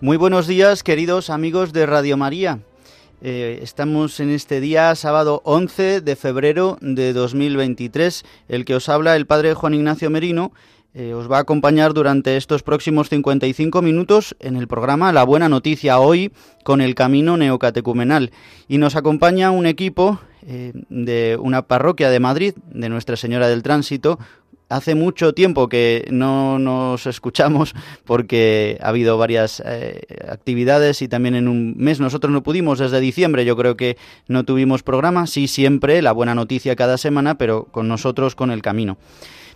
Muy buenos días, queridos amigos de Radio María. Eh, estamos en este día, sábado 11 de febrero de 2023. El que os habla, el padre Juan Ignacio Merino, eh, os va a acompañar durante estos próximos 55 minutos en el programa La Buena Noticia hoy con el Camino Neocatecumenal. Y nos acompaña un equipo eh, de una parroquia de Madrid, de Nuestra Señora del Tránsito, hace mucho tiempo que no nos escuchamos porque ha habido varias eh, actividades y también en un mes nosotros no pudimos desde diciembre. Yo creo que no tuvimos programa sí siempre la buena noticia cada semana pero con nosotros con el camino.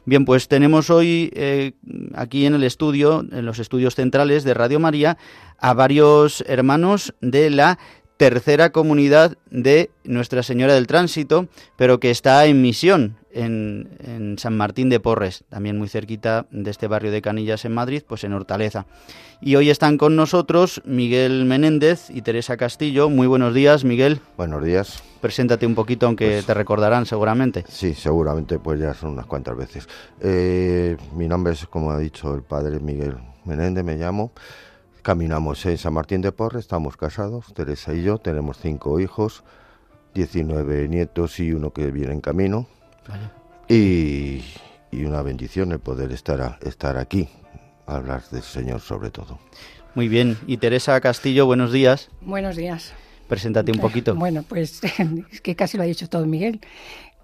Bien, pues tenemos hoy eh, aquí en el estudio, en los estudios centrales de Radio María, a varios hermanos de la tercera comunidad de Nuestra Señora del Tránsito, pero que está en misión en, San Martín de Porres, también muy cerquita de este barrio de Canillas en Madrid, pues en Hortaleza. Y hoy están con nosotros Miguel Menéndez y Teresa Castillo. Muy buenos días, Miguel. Buenos días. Preséntate un poquito, aunque Pues- te recordarán seguramente. Sí, seguramente pues ya son unas cuantas veces. Eh, mi nombre es, como ha dicho el padre Miguel Menéndez, me llamo. Caminamos en San Martín de Porres, estamos casados, Teresa y yo, tenemos cinco hijos, 19 nietos y uno que viene en camino. Y, y una bendición el poder estar, a- estar aquí, hablar del Señor sobre todo. Muy bien. Y Teresa Castillo, buenos días. Buenos días. Preséntate un poquito. Bueno, pues es que casi lo ha dicho todo Miguel.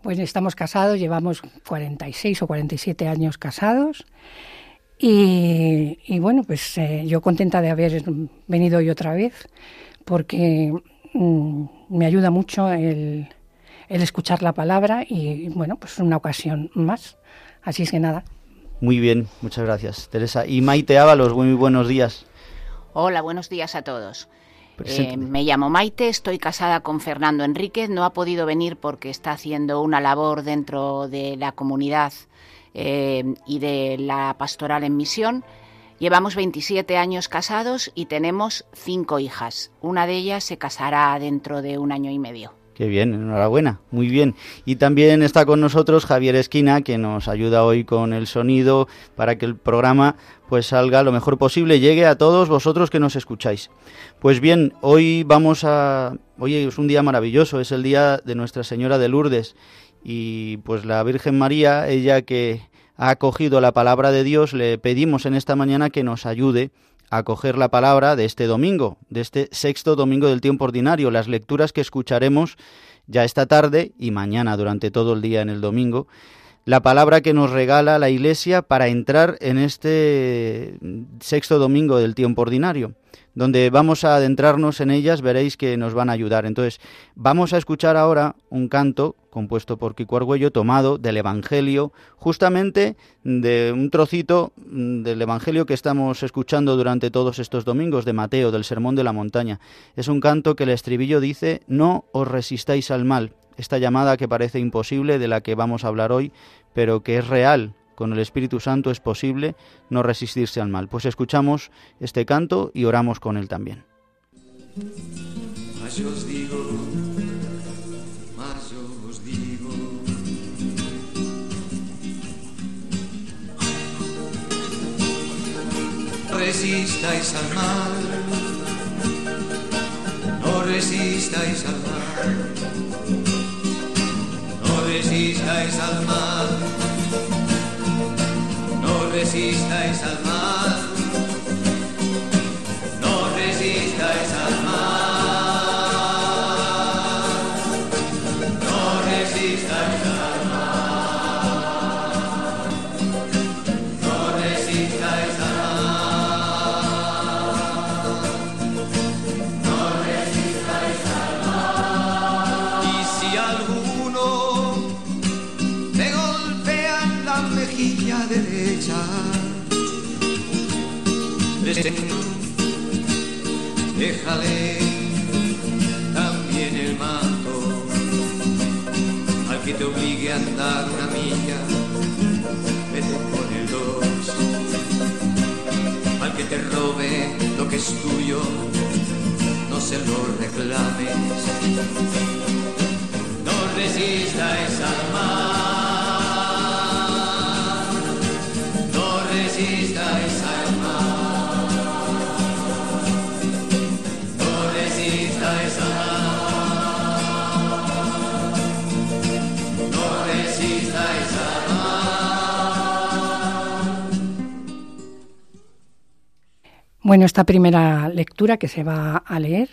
Pues estamos casados, llevamos 46 o 47 años casados. Y, y bueno, pues eh, yo contenta de haber venido hoy otra vez, porque mm, me ayuda mucho el, el escuchar la palabra y bueno, pues una ocasión más. Así es que nada, Muy bien, muchas gracias, Teresa. Y Maite Ábalos, muy buenos días. Hola, buenos días a todos. Eh, me llamo Maite, estoy casada con Fernando Enríquez. No ha podido venir porque está haciendo una labor dentro de la comunidad eh, y de la pastoral en misión. Llevamos 27 años casados y tenemos cinco hijas. Una de ellas se casará dentro de un año y medio. Qué bien, enhorabuena, muy bien. Y también está con nosotros Javier Esquina, que nos ayuda hoy con el sonido para que el programa pues salga lo mejor posible, llegue a todos vosotros que nos escucháis. Pues bien, hoy vamos a hoy es un día maravilloso, es el día de Nuestra Señora de Lourdes y pues la Virgen María, ella que ha acogido la palabra de Dios, le pedimos en esta mañana que nos ayude a acoger la palabra de este domingo, de este sexto domingo del tiempo ordinario, las lecturas que escucharemos ya esta tarde y mañana durante todo el día en el domingo, la palabra que nos regala la Iglesia para entrar en este sexto domingo del tiempo ordinario, donde vamos a adentrarnos en ellas, veréis que nos van a ayudar. Entonces, vamos a escuchar ahora un canto compuesto por Kiko Argüello, tomado del Evangelio, justamente de un trocito del Evangelio que estamos escuchando durante todos estos domingos de Mateo, del Sermón de la Montaña. Es un canto que el estribillo dice, no os resistáis al mal. Esta llamada que parece imposible, de la que vamos a hablar hoy, pero que es real, con el Espíritu Santo es posible no resistirse al mal. Pues escuchamos este canto y oramos con él también. Yo os digo, yo os digo. Resistáis al mal, no resistáis al mal, resistáis al mal, no resistáis al mal, Déjale también el manto al que te obligue a andar una milla. Vete con el dos al que te robe lo que es tuyo. No se lo reclames. No resistas al Bueno, esta primera lectura que se va a leer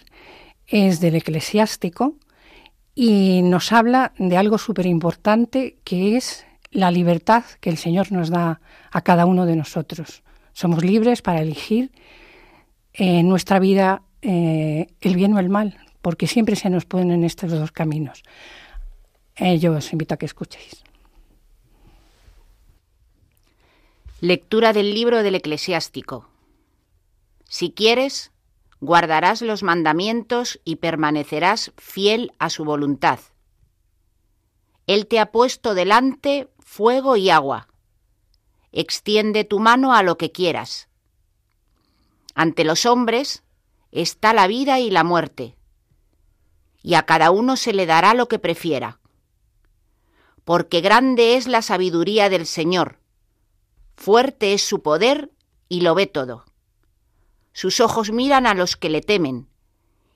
es del eclesiástico y nos habla de algo súper importante que es la libertad que el Señor nos da a cada uno de nosotros. Somos libres para elegir en nuestra vida eh, el bien o el mal, porque siempre se nos ponen estos dos caminos. Eh, yo os invito a que escuchéis. Lectura del libro del eclesiástico. Si quieres, guardarás los mandamientos y permanecerás fiel a su voluntad. Él te ha puesto delante fuego y agua. Extiende tu mano a lo que quieras. Ante los hombres está la vida y la muerte, y a cada uno se le dará lo que prefiera. Porque grande es la sabiduría del Señor, fuerte es su poder y lo ve todo. Sus ojos miran a los que le temen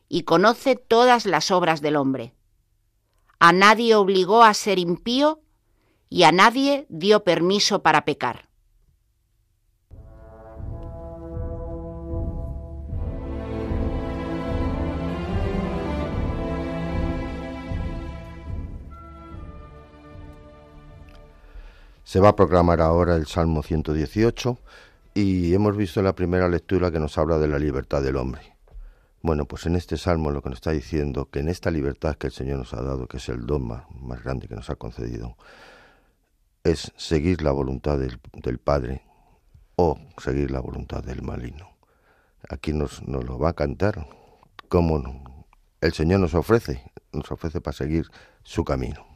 y conoce todas las obras del hombre. A nadie obligó a ser impío y a nadie dio permiso para pecar. Se va a proclamar ahora el Salmo 118 y hemos visto en la primera lectura que nos habla de la libertad del hombre. Bueno, pues en este salmo lo que nos está diciendo que en esta libertad que el Señor nos ha dado, que es el don más, grande que nos ha concedido, es seguir la voluntad del, del Padre o seguir la voluntad del maligno. Aquí nos, nos lo va a cantar como el Señor nos ofrece, nos ofrece para seguir su camino.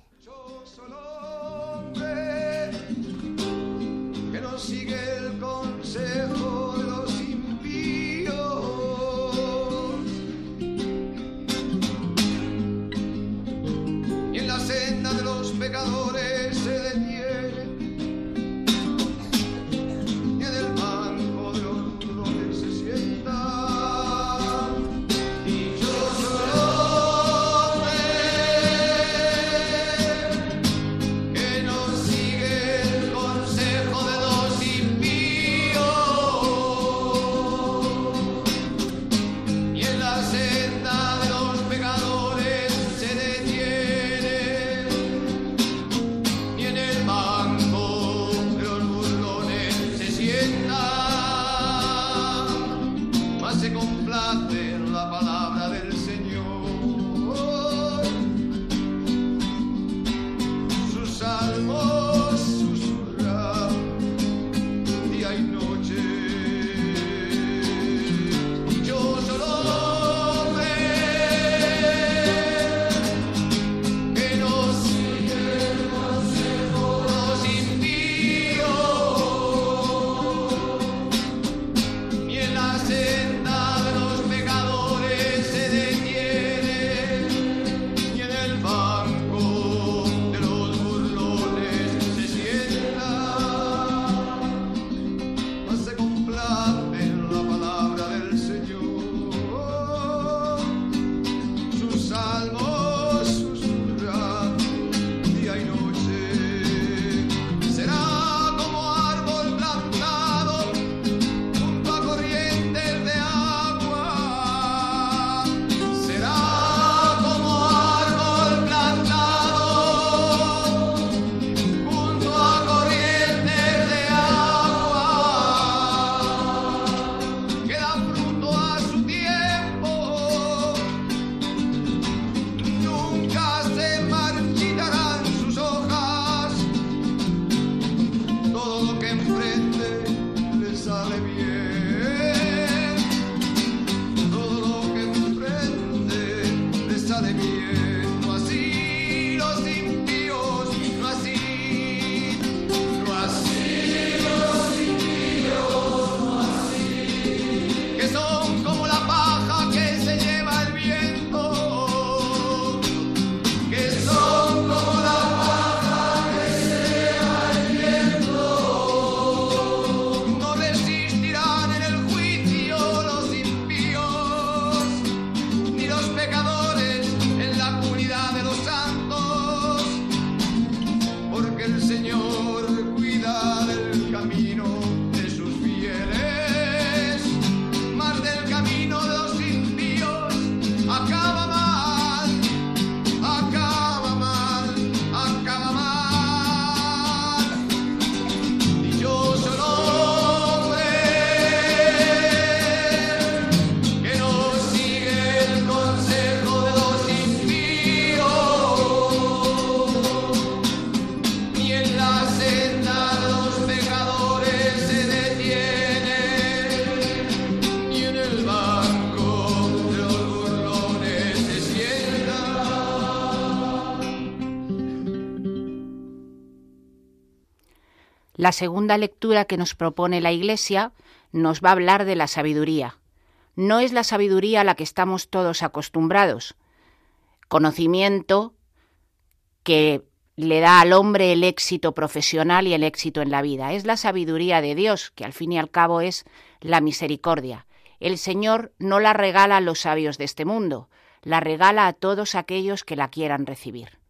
La segunda lectura que nos propone la Iglesia nos va a hablar de la sabiduría. No es la sabiduría a la que estamos todos acostumbrados. Conocimiento que le da al hombre el éxito profesional y el éxito en la vida. Es la sabiduría de Dios, que al fin y al cabo es la misericordia. El Señor no la regala a los sabios de este mundo, la regala a todos aquellos que la quieran recibir.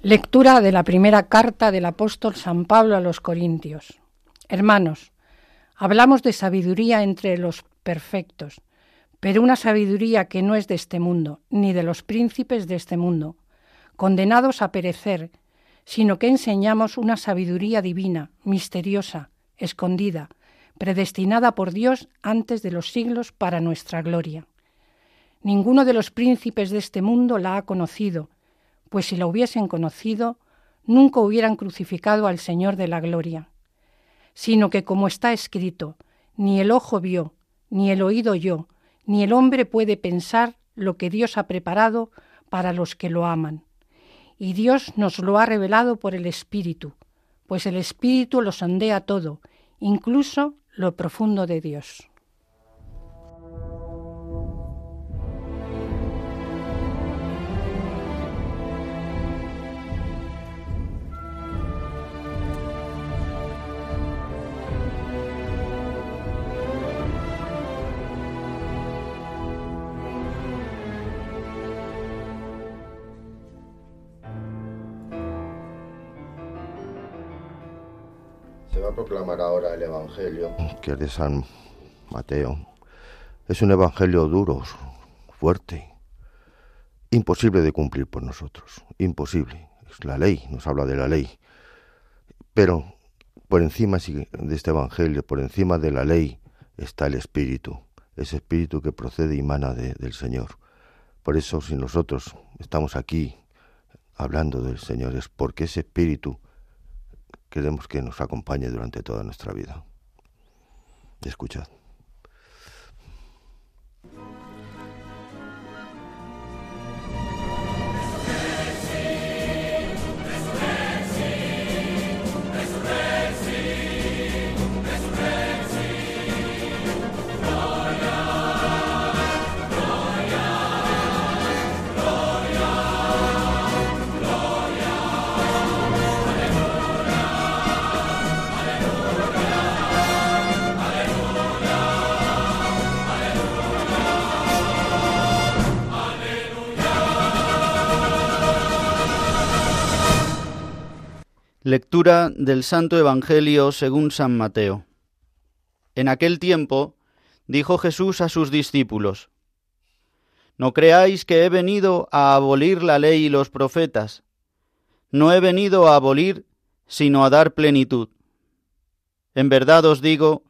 Lectura de la primera carta del apóstol San Pablo a los Corintios. Hermanos, hablamos de sabiduría entre los perfectos, pero una sabiduría que no es de este mundo, ni de los príncipes de este mundo, condenados a perecer, sino que enseñamos una sabiduría divina, misteriosa, escondida, predestinada por Dios antes de los siglos para nuestra gloria. Ninguno de los príncipes de este mundo la ha conocido, pues si la hubiesen conocido, nunca hubieran crucificado al Señor de la gloria, sino que como está escrito, ni el ojo vio, ni el oído oyó, ni el hombre puede pensar lo que Dios ha preparado para los que lo aman. Y Dios nos lo ha revelado por el Espíritu, pues el Espíritu lo sondea todo, incluso lo profundo de Dios. Proclamar ahora el Evangelio, que es de San Mateo. Es un Evangelio duro, fuerte, imposible de cumplir por nosotros, imposible. Es la ley, nos habla de la ley. Pero por encima de este Evangelio, por encima de la ley, está el Espíritu, ese Espíritu que procede y emana del Señor. Por eso si nosotros estamos aquí hablando del Señor es porque ese Espíritu queremos que nos acompañe durante toda nuestra vida. Escuchad. Lectura del Santo Evangelio según San Mateo. En aquel tiempo dijo Jesús a sus discípulos, No creáis que he venido a abolir la ley y los profetas. No he venido a abolir, sino a dar plenitud. En verdad os digo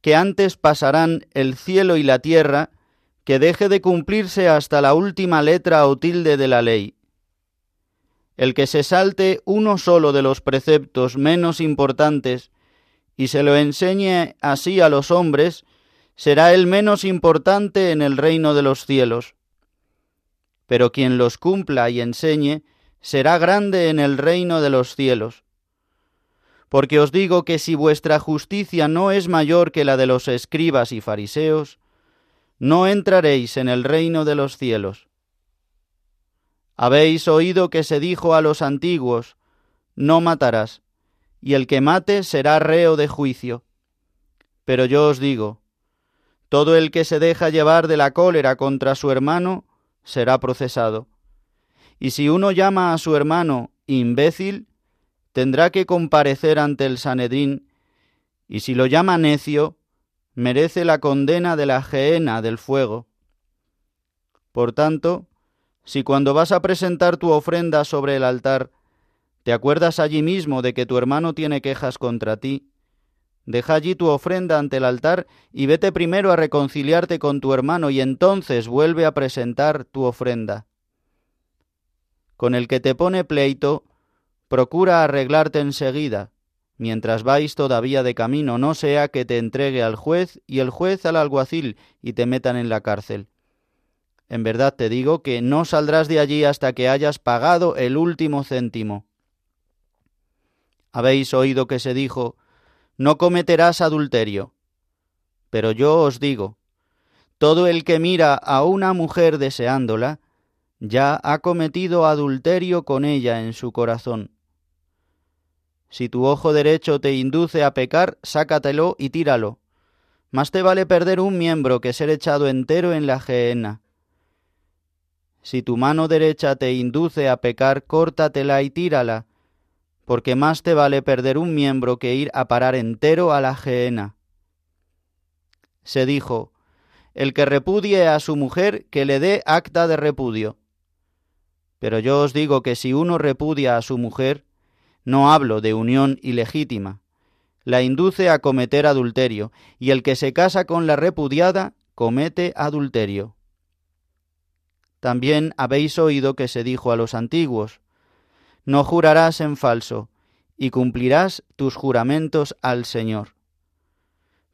que antes pasarán el cielo y la tierra que deje de cumplirse hasta la última letra o tilde de la ley el que se salte uno solo de los preceptos menos importantes y se lo enseñe así a los hombres, será el menos importante en el reino de los cielos. Pero quien los cumpla y enseñe, será grande en el reino de los cielos. Porque os digo que si vuestra justicia no es mayor que la de los escribas y fariseos, no entraréis en el reino de los cielos. Habéis oído que se dijo a los antiguos, no matarás, y el que mate será reo de juicio. Pero yo os digo, todo el que se deja llevar de la cólera contra su hermano será procesado. Y si uno llama a su hermano imbécil, tendrá que comparecer ante el Sanedrín, y si lo llama necio, merece la condena de la gehenna del fuego. Por tanto, si cuando vas a presentar tu ofrenda sobre el altar, te acuerdas allí mismo de que tu hermano tiene quejas contra ti, deja allí tu ofrenda ante el altar y vete primero a reconciliarte con tu hermano y entonces vuelve a presentar tu ofrenda. Con el que te pone pleito, procura arreglarte enseguida, mientras vais todavía de camino, no sea que te entregue al juez y el juez al alguacil y te metan en la cárcel. En verdad te digo que no saldrás de allí hasta que hayas pagado el último céntimo. Habéis oído que se dijo, no cometerás adulterio. Pero yo os digo, todo el que mira a una mujer deseándola, ya ha cometido adulterio con ella en su corazón. Si tu ojo derecho te induce a pecar, sácatelo y tíralo. Más te vale perder un miembro que ser echado entero en la gehenna. Si tu mano derecha te induce a pecar, córtatela y tírala, porque más te vale perder un miembro que ir a parar entero a la gehenna. Se dijo, el que repudie a su mujer, que le dé acta de repudio. Pero yo os digo que si uno repudia a su mujer, no hablo de unión ilegítima, la induce a cometer adulterio, y el que se casa con la repudiada comete adulterio. También habéis oído que se dijo a los antiguos, no jurarás en falso, y cumplirás tus juramentos al Señor.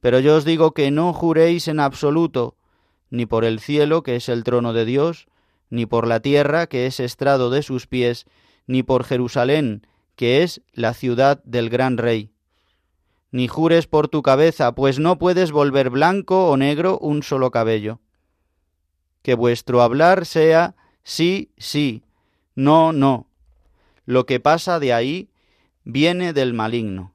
Pero yo os digo que no juréis en absoluto, ni por el cielo, que es el trono de Dios, ni por la tierra, que es estrado de sus pies, ni por Jerusalén, que es la ciudad del gran rey. Ni jures por tu cabeza, pues no puedes volver blanco o negro un solo cabello que vuestro hablar sea sí, sí, no, no. Lo que pasa de ahí viene del maligno.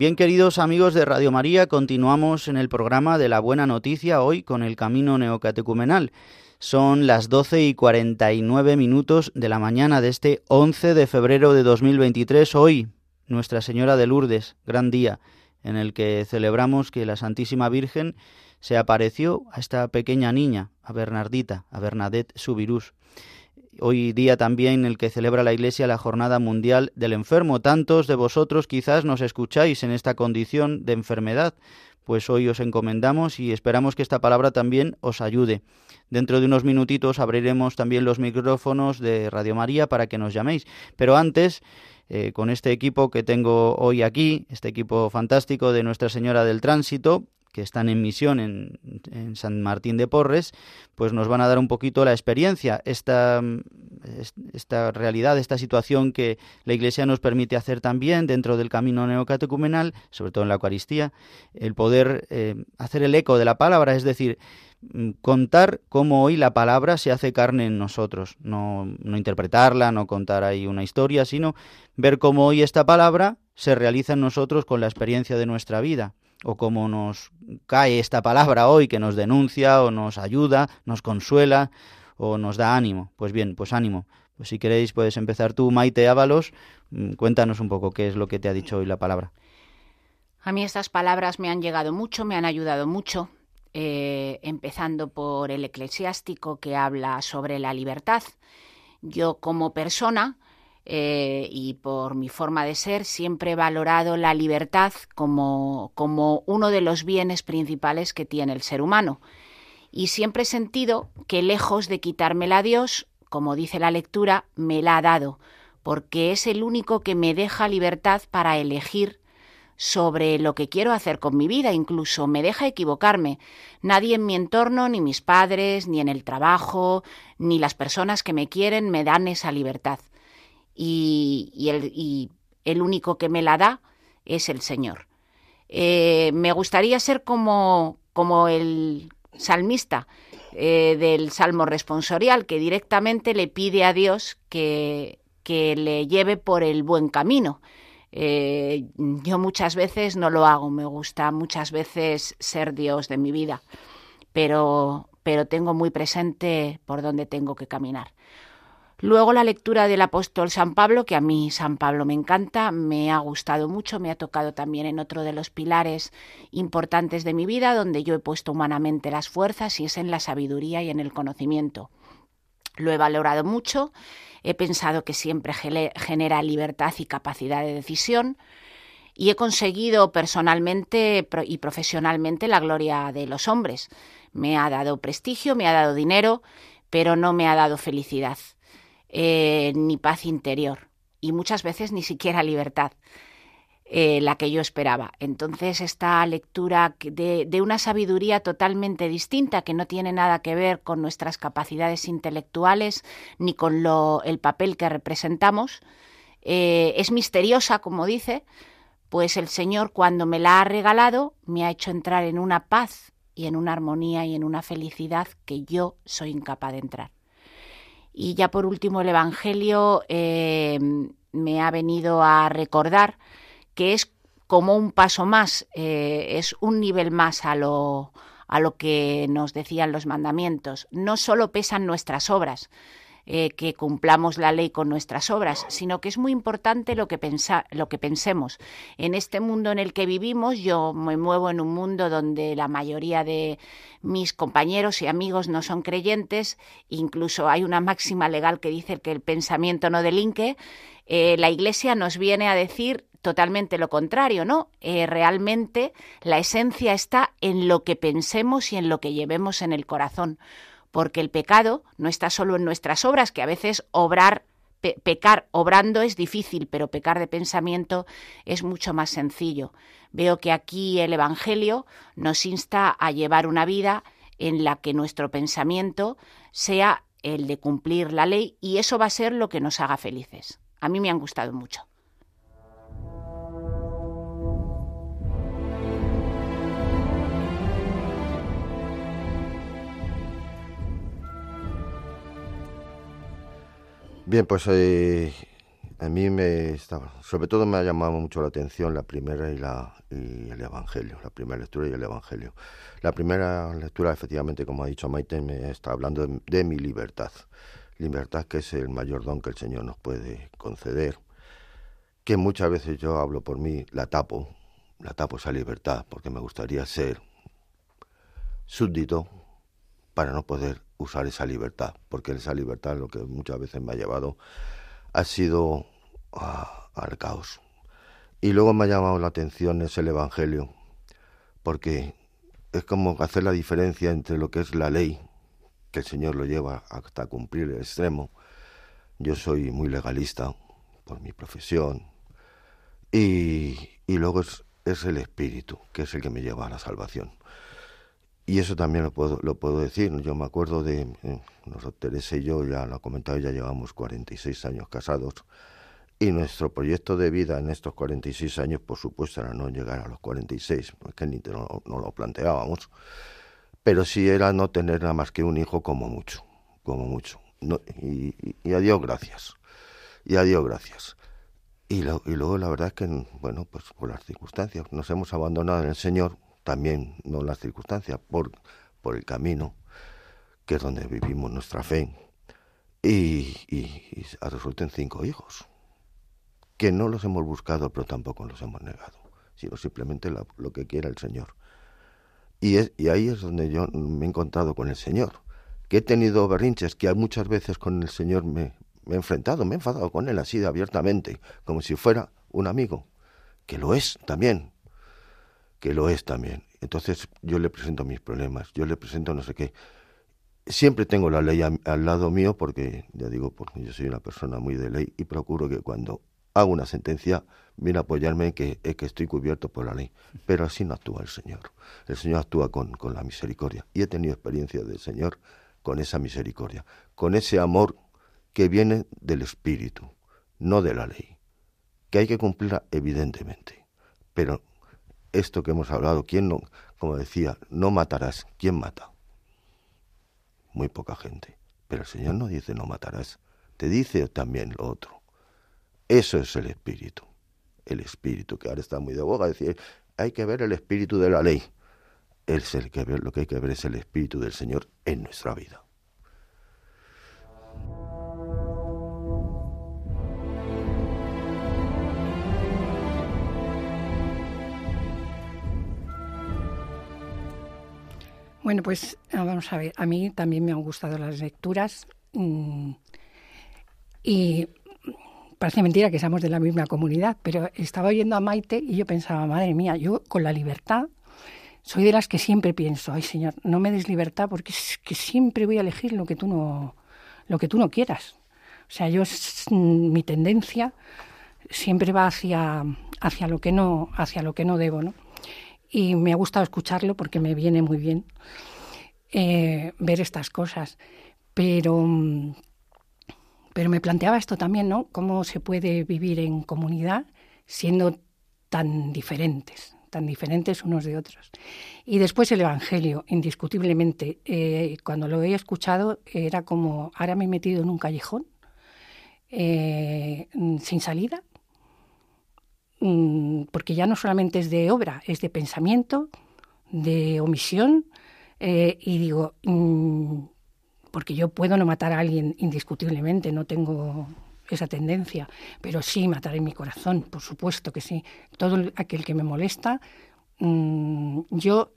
Bien, queridos amigos de Radio María, continuamos en el programa de la Buena Noticia hoy con el Camino Neocatecumenal. Son las 12 y 49 minutos de la mañana de este 11 de febrero de 2023. Hoy, Nuestra Señora de Lourdes, gran día, en el que celebramos que la Santísima Virgen se apareció a esta pequeña niña, a Bernardita, a Bernadette Subirús hoy día también en el que celebra la Iglesia la Jornada Mundial del Enfermo. Tantos de vosotros quizás nos escucháis en esta condición de enfermedad, pues hoy os encomendamos y esperamos que esta palabra también os ayude. Dentro de unos minutitos abriremos también los micrófonos de Radio María para que nos llaméis. Pero antes, eh, con este equipo que tengo hoy aquí, este equipo fantástico de Nuestra Señora del Tránsito, que están en misión en, San Martín de Porres, pues nos van a dar un poquito la experiencia, esta, esta realidad, esta situación que la Iglesia nos permite hacer también dentro del camino neocatecumenal, sobre todo en la Eucaristía, el poder eh, hacer el eco de la palabra, es decir, contar cómo hoy la palabra se hace carne en nosotros, no, no interpretarla, no contar ahí una historia, sino ver cómo hoy esta palabra se realiza en nosotros con la experiencia de nuestra vida o cómo nos cae esta palabra hoy que nos denuncia o nos ayuda, nos consuela o nos da ánimo. Pues bien, pues ánimo. Pues si queréis puedes empezar tú, Maite Ábalos, mm, cuéntanos un poco qué es lo que te ha dicho hoy la palabra. A mí estas palabras me han llegado mucho, me han ayudado mucho, eh, empezando por el eclesiástico que habla sobre la libertad. Yo como persona eh, y por mi forma de ser siempre he valorado la libertad como, como uno de los bienes principales que tiene el ser humano. Y siempre he sentido que lejos de quitármela a Dios, como dice la lectura, me la ha dado, porque es el único que me deja libertad para elegir sobre lo que quiero hacer con mi vida, incluso me deja equivocarme. Nadie en mi entorno, ni mis padres, ni en el trabajo, ni las personas que me quieren me dan esa libertad y, el, único que me la da es el Señor. Eh, me gustaría ser como, como el salmista eh, del Salmo responsorial, que directamente le pide a Dios que, que le lleve por el buen camino. Eh, yo muchas veces no lo hago, me gusta muchas veces ser Dios de mi vida, pero, pero tengo muy presente por dónde tengo que caminar. Luego la lectura del apóstol San Pablo, que a mí San Pablo me encanta, me ha gustado mucho, me ha tocado también en otro de los pilares importantes de mi vida, donde yo he puesto humanamente las fuerzas y es en la sabiduría y en el conocimiento. Lo he valorado mucho, he pensado que siempre genera libertad y capacidad de decisión y he conseguido personalmente y profesionalmente la gloria de los hombres. Me ha dado prestigio, me ha dado dinero, pero no me ha dado felicidad, eh, ni paz interior, y muchas veces ni siquiera libertad. Eh, la que yo esperaba. Entonces, esta lectura de, una sabiduría totalmente distinta, que no tiene nada que ver con nuestras capacidades intelectuales ni con lo, el papel que representamos, eh, es misteriosa, como dice, pues el Señor cuando me la ha regalado me ha hecho entrar en una paz y en una armonía y en una felicidad que yo soy incapaz de entrar. Y ya por último el Evangelio eh, me ha venido a recordar que es como un paso más, eh, es un nivel más a lo, a lo que nos decían los mandamientos. No solo pesan nuestras obras, eh, que cumplamos la ley con nuestras obras, sino que es muy importante lo que, pensa, lo que pensemos. En este mundo en el que vivimos, yo me muevo en un mundo donde la mayoría de mis compañeros y amigos no son creyentes, incluso hay una máxima legal que dice que el pensamiento no delinque. Eh, la Iglesia nos viene a decir totalmente lo contrario, ¿no? Eh, realmente la esencia está en lo que pensemos y en lo que llevemos en el corazón porque el pecado no está solo en nuestras obras, que a veces obrar pecar obrando es difícil, pero pecar de pensamiento es mucho más sencillo. Veo que aquí el Evangelio nos insta a llevar una vida en la que nuestro pensamiento sea el de cumplir la ley y eso va a ser lo que nos haga felices. A mí me han gustado mucho. Bien, pues eh, a mí me estaba, sobre todo me ha llamado mucho la atención la primera y, la, y el Evangelio, la primera lectura y el Evangelio. La primera lectura, efectivamente, como ha dicho Maite, me está hablando de, mi libertad. Libertad que es el mayor don que el Señor nos puede conceder, que muchas veces yo hablo por mí, la tapo, la tapo esa libertad, porque me gustaría ser súbdito para no poder usar esa libertad, porque esa libertad lo que muchas veces me ha llevado ha sido al caos. Y luego me ha llamado la atención es el Evangelio, porque es como hacer la diferencia entre lo que es la ley, que el Señor lo lleva hasta cumplir el extremo. Yo soy muy legalista por mi profesión, y, y luego es, es el Espíritu, que es el que me lleva a la salvación. Y eso también lo puedo, lo puedo decir. Yo me acuerdo de, eh, nosotros, Teresa y yo, ya lo he comentado, ya llevamos 46 años casados. Y nuestro proyecto de vida en estos 46 años, por supuesto, era no llegar a los 46, porque ni no, no lo planteábamos. Pero sí era no tener nada más que un hijo como mucho, como mucho. y, y, a Dios gracias. Y a Dios gracias. Y, y luego la verdad es que, bueno, pues por las circunstancias, nos hemos abandonado en el Señor, también no las circunstancias, por, por el camino, que es donde vivimos nuestra fe, y, y, resulten cinco hijos, que no los hemos buscado, pero tampoco los hemos negado, sino simplemente lo, que quiera el Señor. Y, es, y ahí es donde yo me he encontrado con el Señor, que he tenido berrinches, que muchas veces con el Señor me, me he enfrentado, me he enfadado con Él así de abiertamente, como si fuera un amigo, que lo es también, que lo es también. Entonces yo le presento mis problemas, yo le presento no sé qué. Siempre tengo la ley al lado mío porque, ya digo, porque yo soy una persona muy de ley y procuro que cuando hago una sentencia viene a apoyarme en que, estoy cubierto por la ley. Pero así no actúa el Señor. El Señor actúa con, con la misericordia. Y he tenido experiencia del Señor con esa misericordia, con ese amor que viene del Espíritu, no de la ley, que hay que cumplirla evidentemente, pero esto que hemos hablado, ¿quién no, como decía, no matarás? ¿Quién mata? Muy poca gente. Pero el Señor no dice no matarás, te dice también lo otro. Eso es el espíritu. El espíritu, que ahora está muy de boga, decir, hay que ver el espíritu de la ley. Es el que ver, lo que hay que ver es el espíritu del Señor en nuestra vida. Bueno, pues ah, vamos a ver, a mí también me han gustado las lecturas mm, y parece mentira que seamos de la misma comunidad, pero estaba oyendo a Maite y yo pensaba, madre mía, yo con la libertad soy de las que siempre pienso, ay Señor, no me des libertad porque es que siempre voy a elegir lo que tú no, lo que tú no quieras. O sea, yo mi tendencia siempre va hacia, hacia lo que no, hacia lo que no debo, ¿no? Y me ha gustado escucharlo porque me viene muy bien eh, ver estas cosas. Pero, pero me planteaba esto también, ¿no? Cómo se puede vivir en comunidad siendo tan diferentes, tan diferentes unos de otros. Y después el Evangelio, indiscutiblemente. Eh, cuando lo he escuchado era como, ahora me he metido en un callejón eh, sin salida, mm, porque ya no solamente es de obra, es de pensamiento, de omisión, eh, y digo, mm, porque yo puedo no matar a alguien indiscutiblemente, no tengo esa tendencia, pero sí matar en mi corazón, por supuesto que sí. Todo aquel que me molesta, mm, yo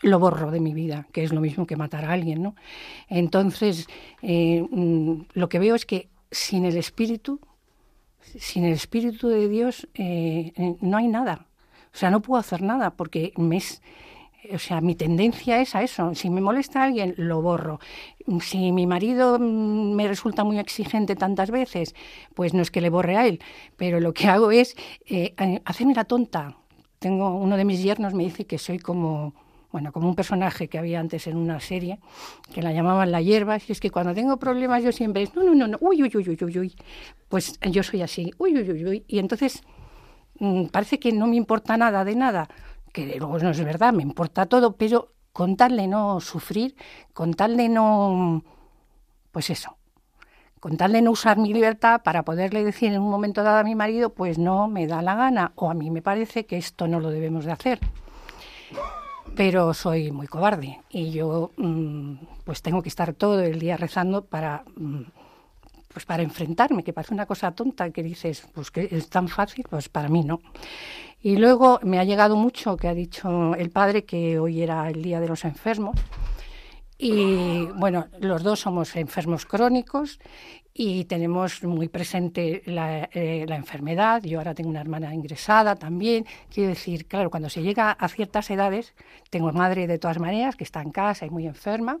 lo borro de mi vida, que es lo mismo que matar a alguien, ¿no? Entonces, eh, mm, lo que veo es que sin el Espíritu, sin el Espíritu de Dios, eh, eh, no hay nada. O sea, no puedo hacer nada porque me es, o sea, mi tendencia es a eso. Si me molesta alguien, lo borro. Si mi marido mm, me resulta muy exigente tantas veces, pues no es que le borre a él, pero lo que hago es eh, hacerme la tonta. Tengo uno de mis yernos me dice que soy como bueno, como un personaje que había antes en una serie, que la llamaban La Hierba, y es que cuando tengo problemas yo siempre es, no, no, no, no, uy, uy, uy, uy, uy, uy, pues yo soy así, uy, uy, uy, uy, y entonces mm, parece que no me importa nada de nada, que luego no es verdad, me importa todo, pero con tal de no sufrir, con tal de no, pues eso, con tal de no usar mi libertad para poderle decir en un momento dado a mi marido, pues no me da la gana, o a mí me parece que esto no lo debemos de hacer. Pero soy muy cobarde y yo mm, pues tengo que estar todo el día rezando para mm, pues para enfrentarme, que parece una cosa tonta que dices, pues que es tan fácil, pues para mí no. Y luego me ha llegado mucho que ha dicho el padre que hoy era el Día de los Enfermos. Y bueno, los dos somos enfermos crónicos y tenemos muy presente la, eh, la, enfermedad. Yo ahora tengo una hermana ingresada también. Quiero decir, claro, cuando se llega a ciertas edades, tengo madre de todas maneras que está en casa y muy enferma.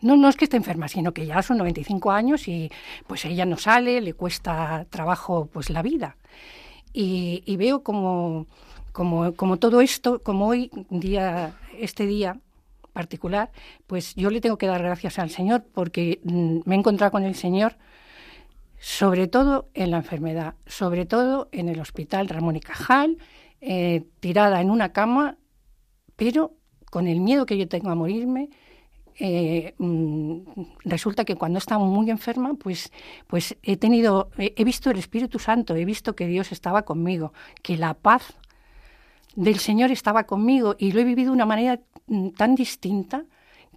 No, no es que esté enferma, sino que ya son 95 años y pues ella no sale, le cuesta trabajo pues la vida. Y, y veo como, como, como todo esto, como hoy, día, este día, particular, pues yo le tengo que dar gracias al Señor porque mm, me he encontrado con el Señor sobre todo en la enfermedad, sobre todo en el hospital Ramón y Cajal, eh, tirada en una cama, pero con el miedo que yo tengo a morirme, eh, mm, resulta que cuando estaba muy enferma, pues, pues he tenido, he visto el Espíritu Santo, he visto que Dios estaba conmigo, que la paz del Señor estaba conmigo y lo he vivido de una manera tan distinta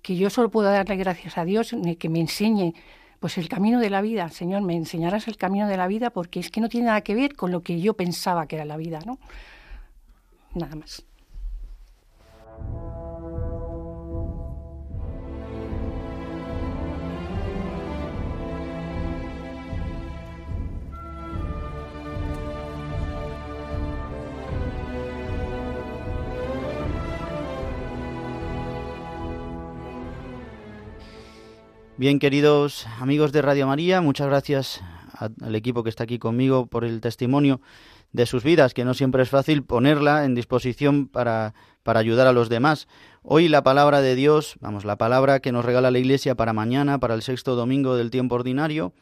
que yo solo puedo darle gracias a Dios que me enseñe pues el camino de la vida. Señor, me enseñarás el camino de la vida porque es que no tiene nada que ver con lo que yo pensaba que era la vida, ¿no? Nada más. Bien, queridos amigos de Radio María, muchas gracias al equipo que está aquí conmigo por el testimonio de sus vidas, que no siempre es fácil ponerla en disposición para, para ayudar a los demás. Hoy la palabra de Dios, vamos, la palabra que nos regala la Iglesia para mañana, para el sexto domingo del tiempo ordinario,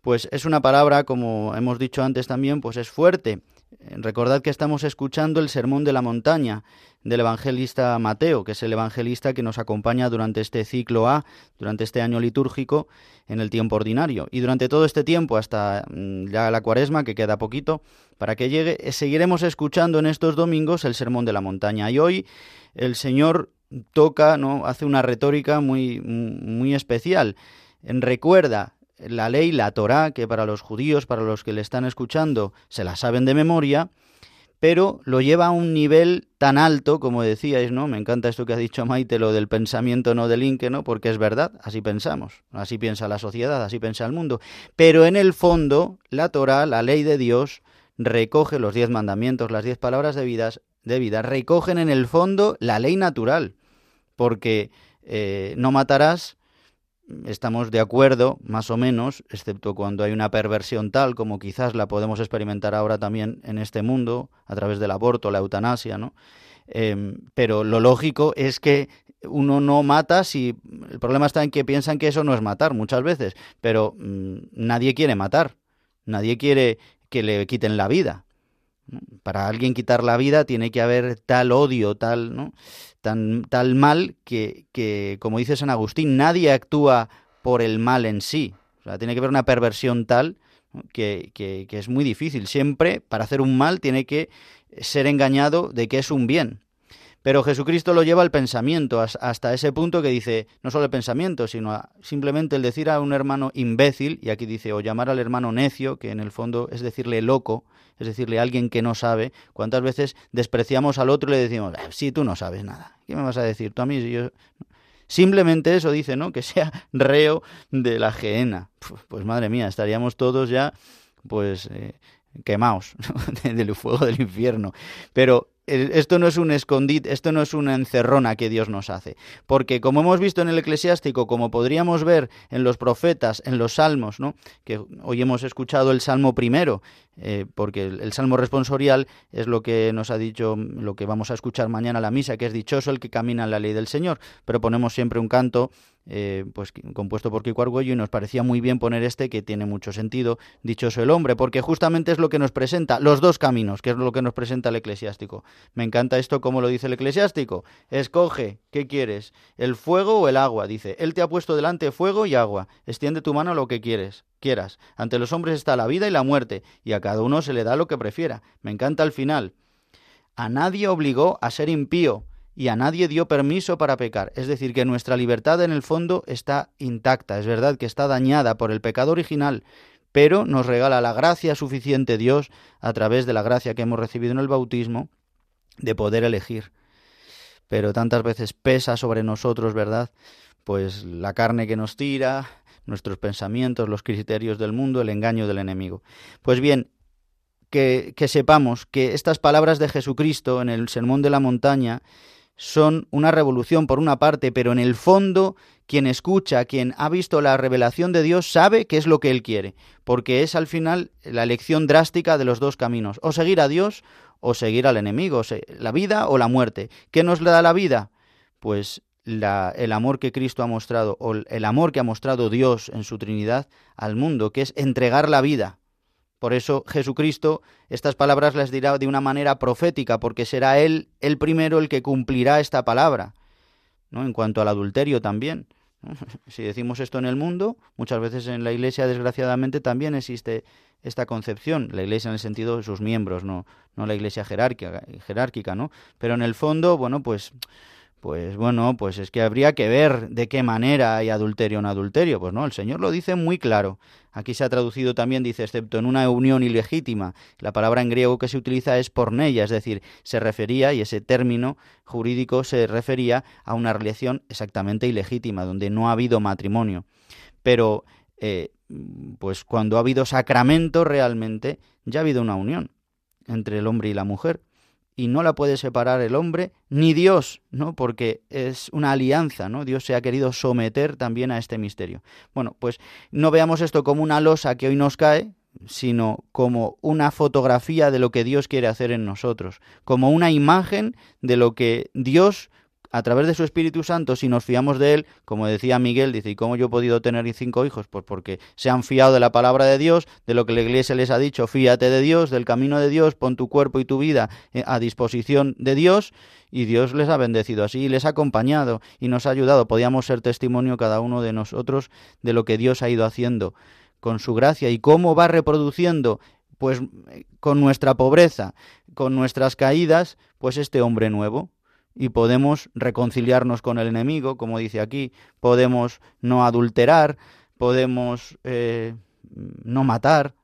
pues es una palabra, como hemos dicho antes también, pues es fuerte. Recordad que estamos escuchando el Sermón de la Montaña, del evangelista Mateo, que es el evangelista que nos acompaña durante este ciclo A, durante este año litúrgico en el tiempo ordinario. Y durante todo este tiempo, hasta mm, ya la cuaresma, que queda poquito para que llegue, eh, seguiremos escuchando en estos domingos el Sermón de la Montaña. Y hoy el Señor toca, ¿no? hace una retórica muy, muy especial. Recuerda la ley, la Torá, que para los judíos, para los que le están escuchando, se la saben de memoria, pero lo lleva a un nivel tan alto, como decíais, ¿no? Me encanta esto que ha dicho Maite, lo del pensamiento no del inque, ¿no? Porque es verdad, así pensamos, así piensa la sociedad, así piensa el mundo. Pero en el fondo, la Torah, la ley de Dios, recoge los diez mandamientos, las diez palabras de, vidas, de vida, recogen en el fondo la ley natural, porque eh, no matarás, estamos de acuerdo, más o menos, excepto cuando hay una perversión tal como quizás la podemos experimentar ahora también en este mundo, a través del aborto, la eutanasia, ¿no? Em, pero lo lógico es que uno no mata si el problema está en que piensan que eso no es matar muchas veces, pero mm, nadie quiere matar, nadie quiere que le quiten la vida. Para alguien quitar la vida tiene que haber tal odio, tal, ¿no? tan, tal mal que, que, como dice San Agustín, nadie actúa por el mal en sí. O sea, tiene que haber una perversión tal que, que, que es muy difícil. Siempre, para hacer un mal, tiene que ser engañado de que es un bien. Pero Jesucristo lo lleva al pensamiento, hasta ese punto que dice, no solo el pensamiento, sino simplemente el decir a un hermano imbécil, y aquí dice, o llamar al hermano necio, que en el fondo es decirle loco, es decirle a alguien que no sabe, ¿cuántas veces despreciamos al otro y le decimos, ah, sí, tú no sabes nada, ¿qué me vas a decir tú a mí? yo... Simplemente eso dice, ¿no? Que sea reo de la gehenna. Pues madre mía, estaríamos todos ya, pues, eh, quemados del fuego del infierno. Pero esto no es un escondite, esto no es una encerrona que Dios nos hace. Porque como hemos visto en el eclesiástico, como podríamos ver en los profetas, en los salmos, ¿no? que hoy hemos escuchado el salmo primero, eh, porque el, salmo responsorial es lo que nos ha dicho, lo que vamos a escuchar mañana la misa, que es dichoso el que camina en la ley del Señor. Pero ponemos siempre un canto eh, pues compuesto por Kiko Argüello y nos parecía muy bien poner este que tiene mucho sentido, dichoso el hombre, porque justamente es lo que nos presenta, los dos caminos, que es lo que nos presenta el eclesiástico. Me encanta esto como lo dice el eclesiástico. Escoge, ¿qué quieres? ¿El fuego o el agua? Dice, Él te ha puesto delante fuego y agua. Extiende tu mano lo que quieres, quieras. Ante los hombres está la vida y la muerte, y a cada uno se le da lo que prefiera. Me encanta el final. A nadie obligó a ser impío, y a nadie dio permiso para pecar. Es decir, que nuestra libertad en el fondo está intacta. Es verdad que está dañada por el pecado original, pero nos regala la gracia suficiente Dios a través de la gracia que hemos recibido en el bautismo de poder elegir. Pero tantas veces pesa sobre nosotros, ¿verdad? Pues la carne que nos tira, nuestros pensamientos, los criterios del mundo, el engaño del enemigo. Pues bien, que, que sepamos que estas palabras de Jesucristo en el Sermón de la Montaña son una revolución por una parte, pero en el fondo quien escucha, quien ha visto la revelación de Dios, sabe qué es lo que Él quiere, porque es al final la elección drástica de los dos caminos, o seguir a Dios o seguir al enemigo, la vida o la muerte. ¿Qué nos le da la vida? Pues el amor que Cristo ha mostrado, o el amor que ha mostrado Dios en su Trinidad al mundo, que es entregar la vida. Por eso Jesucristo estas palabras las dirá de una manera profética, porque será Él el primero el que cumplirá esta palabra. ¿no? En cuanto al adulterio también. Si decimos esto en el mundo, muchas veces en la Iglesia, desgraciadamente, también existe esta concepción. La Iglesia en el sentido de sus miembros, no, no la Iglesia jerárquica, jerárquica, ¿no? Pero en el fondo, bueno, pues pues bueno, pues es que habría que ver de qué manera hay adulterio o no adulterio. Pues no, el Señor lo dice muy claro. Aquí se ha traducido también, dice, excepto en una unión ilegítima. La palabra en griego que se utiliza es porneia, es decir, se refería, y ese término jurídico se refería a una relación exactamente ilegítima, donde no ha habido matrimonio. Pero, eh, pues cuando ha habido sacramento realmente, ya ha habido una unión entre el hombre y la mujer y no la puede separar el hombre ni Dios, ¿no? Porque es una alianza, ¿no? Dios se ha querido someter también a este misterio. Bueno, pues no veamos esto como una losa que hoy nos cae, sino como una fotografía de lo que Dios quiere hacer en nosotros, como una imagen de lo que Dios a través de su Espíritu Santo, si nos fiamos de Él, como decía Miguel, dice, ¿y cómo yo he podido tener cinco hijos? Pues porque se han fiado de la palabra de Dios, de lo que la Iglesia les ha dicho, fíate de Dios, del camino de Dios, pon tu cuerpo y tu vida eh, a disposición de Dios, y Dios les ha bendecido así, y les ha acompañado y nos ha ayudado. Podíamos ser testimonio cada uno de nosotros de lo que Dios ha ido haciendo con su gracia y cómo va reproduciendo pues eh, con nuestra pobreza, con nuestras caídas, pues este hombre nuevo, y podemos reconciliarnos con el enemigo, como dice aquí, podemos no adulterar, podemos eh, no matar.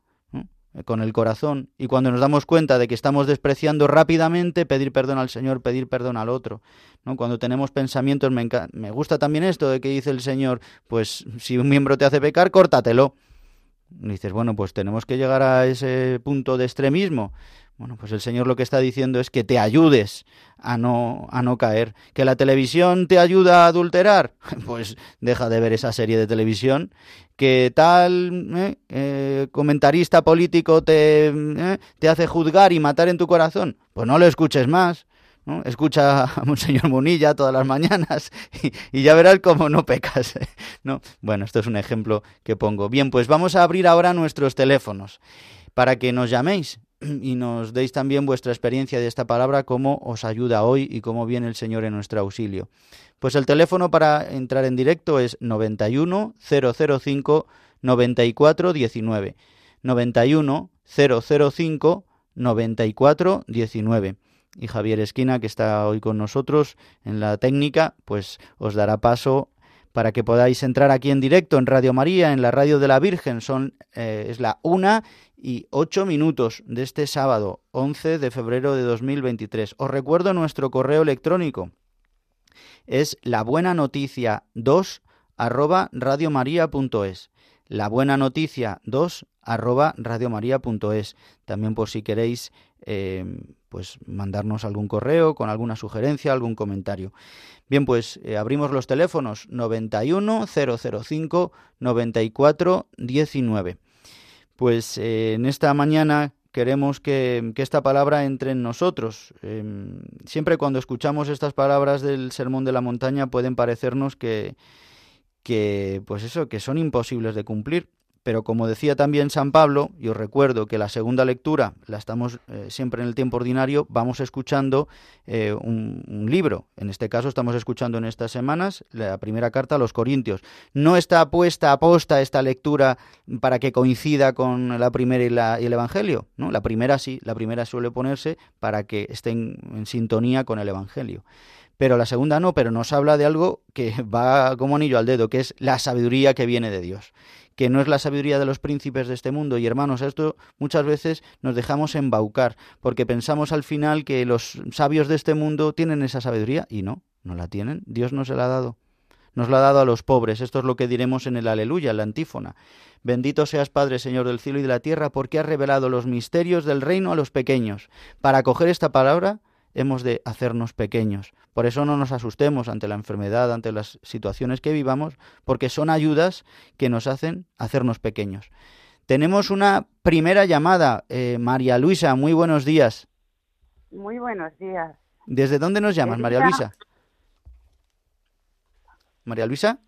con el corazón. Y cuando nos damos cuenta de que estamos despreciando rápidamente, pedir perdón al Señor, pedir perdón al otro. ¿no? Cuando tenemos pensamientos, me, me gusta también esto de que dice el Señor, pues si un miembro te hace pecar, córtatelo. Dices, bueno, pues tenemos que llegar a ese punto de extremismo. Bueno, pues el Señor lo que está diciendo es que te ayudes a no, a no caer. ¿Que la televisión te ayuda a adulterar? Pues deja de ver esa serie de televisión. ¿Que tal eh, eh, comentarista político te, eh, te hace juzgar y matar en tu corazón? Pues no lo escuches más. Escucha a Monseñor Munilla todas las mañanas y, y, ya verás cómo no pecas. ¿no? Bueno, esto es un ejemplo que pongo. Bien, pues vamos a abrir ahora nuestros teléfonos para que nos llaméis y nos deis también vuestra experiencia de esta palabra, cómo os ayuda hoy y cómo viene el Señor en nuestro auxilio. Pues el teléfono para entrar en directo es 91 005 94 19. 91 005 94 19. Y Javier Esquina, que está hoy con nosotros en la técnica, pues os dará paso para que podáis entrar aquí en directo en Radio María, en la radio de la Virgen. Son, eh, es la una y ocho minutos de este sábado, 11 de febrero de 2023. Os recuerdo nuestro correo electrónico. Es la buena noticia 2 arroba radiomaria.es. La buena noticia 2 arroba radiomaria.es. También por si queréis eh, pues mandarnos algún correo con alguna sugerencia, algún comentario. Bien, pues eh, abrimos los teléfonos 91 005 94 19. Pues eh, en esta mañana queremos que, que, esta palabra entre en nosotros. Eh, siempre cuando escuchamos estas palabras del Sermón de la Montaña pueden parecernos que, que, pues eso, que son imposibles de cumplir. Pero como decía también San Pablo, y os recuerdo que la segunda lectura la estamos eh, siempre en el tiempo ordinario, vamos escuchando eh, un, libro. En este caso estamos escuchando en estas semanas la primera carta a los Corintios. No está puesta a posta esta lectura para que coincida con la primera y, la, el Evangelio. ¿no? La primera sí, la primera suele ponerse para que esté en, en sintonía con el Evangelio pero la segunda no, pero nos habla de algo que va como anillo al dedo, que es la sabiduría que viene de Dios que no es la sabiduría de los príncipes de este mundo. Y hermanos, esto muchas veces nos dejamos embaucar, porque pensamos al final que los sabios de este mundo tienen esa sabiduría y no, no la tienen. Dios no se la ha dado. Nos la ha dado a los pobres. Esto es lo que diremos en el aleluya, en la antífona. Bendito seas, Padre, Señor del cielo y de la tierra, porque has revelado los misterios del reino a los pequeños. Para acoger esta palabra, hemos de hacernos pequeños. Por eso no nos asustemos ante la enfermedad, ante las situaciones que vivamos, porque son ayudas que nos hacen hacernos pequeños. Tenemos una primera llamada. Eh, María Luisa, muy buenos días. Muy buenos días. ¿Desde dónde nos llamas, María Luisa? María Luisa.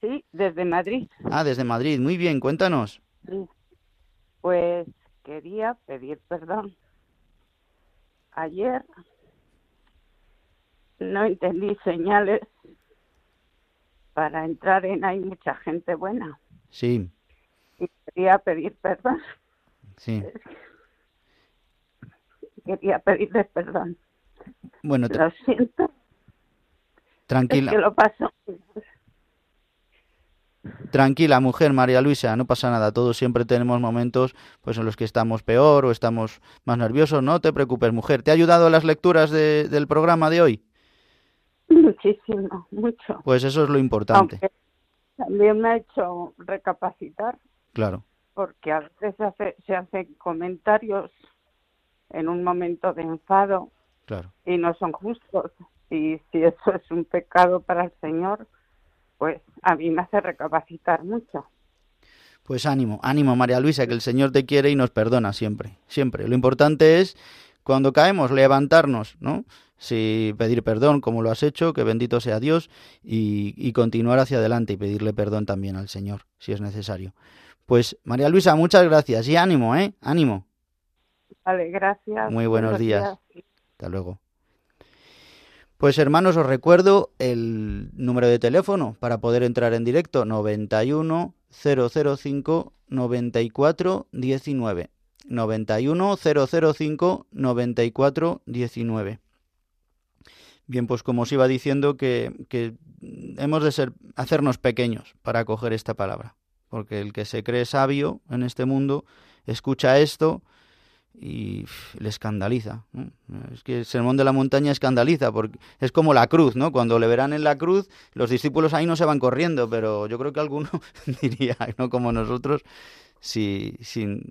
Sí, desde Madrid. Ah, desde Madrid. Muy bien, cuéntanos. Sí. Pues quería pedir perdón ayer no entendí señales para entrar en hay mucha gente buena. Sí. Y quería pedir perdón. Sí. Quería pedirles perdón. Bueno, lo siento. Tranquila. Es que lo paso. Tranquila, mujer María Luisa, no pasa nada. Todos siempre tenemos momentos pues en los que estamos peor o estamos más nerviosos. No te preocupes, mujer. ¿Te ha ayudado las lecturas de, del programa de hoy? Muchísimo, mucho. Pues eso es lo importante. Aunque también me ha hecho recapacitar. Claro. Porque a veces se, hace, se hacen comentarios en un momento de enfado claro. y no son justos. Y si eso es un pecado para el Señor, pues a mí me hace recapacitar mucho. Pues ánimo, ánimo María Luisa, que el Señor te quiere y nos perdona siempre, siempre. Lo importante es cuando caemos levantarnos, ¿no? Sí, pedir perdón como lo has hecho, que bendito sea Dios, y, y continuar hacia adelante y pedirle perdón también al Señor, si es necesario. Pues María Luisa, muchas gracias y ánimo, ¿eh? Ánimo. Vale, gracias. Muy buenos, días. Hasta luego. Pues hermanos, os recuerdo el número de teléfono para poder entrar en directo 91 005 94 19. 91 005 94 19. Bien, pues como os iba diciendo que, que hemos de ser, hacernos pequeños para acoger esta palabra, porque el que se cree sabio en este mundo escucha esto y le escandaliza. Es que el sermón de la montaña escandaliza, porque es como la cruz, ¿no? Cuando le verán en la cruz, los discípulos ahí no se van corriendo, pero yo creo que alguno diría, no como nosotros, sí, sin,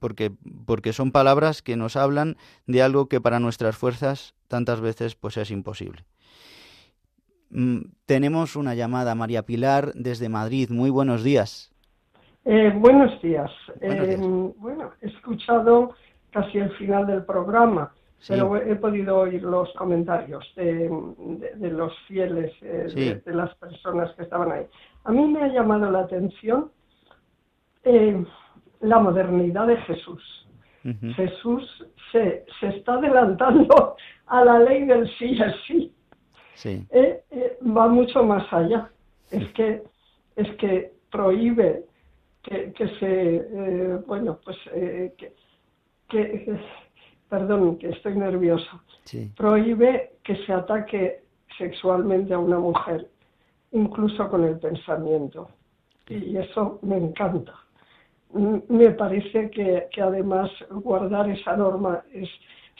porque, porque son palabras que nos hablan de algo que para nuestras fuerzas tantas veces pues es imposible. Mm, tenemos una llamada, María Pilar, desde Madrid. Muy buenos días. Eh, buenos días. Eh, bueno, he escuchado casi el final del programa, pero he podido oír los comentarios de, los fieles, eh, de, las personas que estaban ahí. A mí me ha llamado la atención la modernidad de Jesús. Jesús se, se está adelantando a la ley del sí y sí eh, eh, va mucho más allá. Es que, es que prohíbe que, se, eh, bueno, pues que, perdón, que estoy nerviosa. Prohíbe que se ataque sexualmente a una mujer, incluso con el pensamiento. Y eso me encanta. Me parece que, que además guardar esa norma es